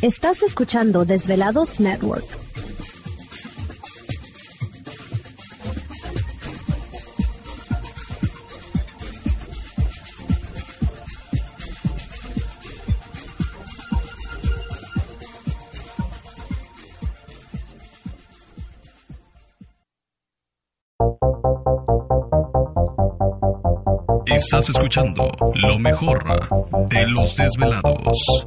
Estás escuchando Desvelados Network. Estás escuchando lo mejor de los desvelados.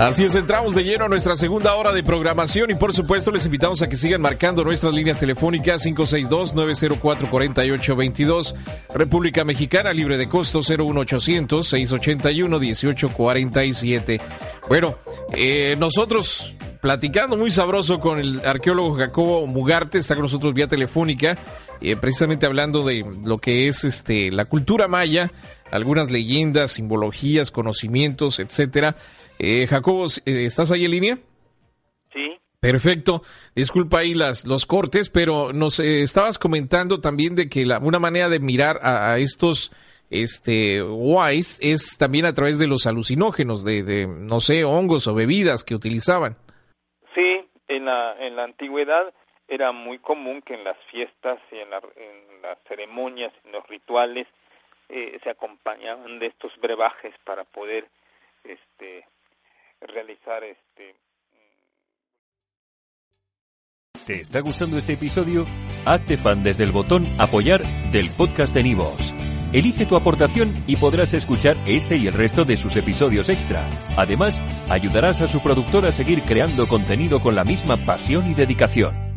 Así es, entramos de lleno a nuestra segunda hora de programación y por supuesto les invitamos a que sigan marcando nuestras líneas telefónicas 562-904-4822, República Mexicana, libre de costo 01800-681-1847. Bueno, eh, nosotros platicando muy sabroso con el arqueólogo Jacobo Mugarte, está con nosotros vía telefónica, eh, precisamente hablando de lo que es este la cultura maya, algunas leyendas, simbologías, conocimientos, etcétera. Eh, Jacobo, eh, ¿estás ahí en línea? Sí. Perfecto. Disculpa ahí las, los cortes, pero nos eh, estabas comentando también de que la, una manera de mirar a, estos este wise es también a través de los alucinógenos, de, de, no sé, hongos o bebidas que utilizaban. Sí, en la, en la antigüedad era muy común que en las fiestas y en, en las ceremonias, en los rituales, se acompañaban de estos brebajes para poder este realizar este ¿Te está gustando este episodio? Hazte fan desde el botón apoyar del podcast de Nivos. Elige tu aportación y podrás escuchar este y el resto de sus episodios extra. Además, ayudarás a su productor a seguir creando contenido con la misma pasión y dedicación.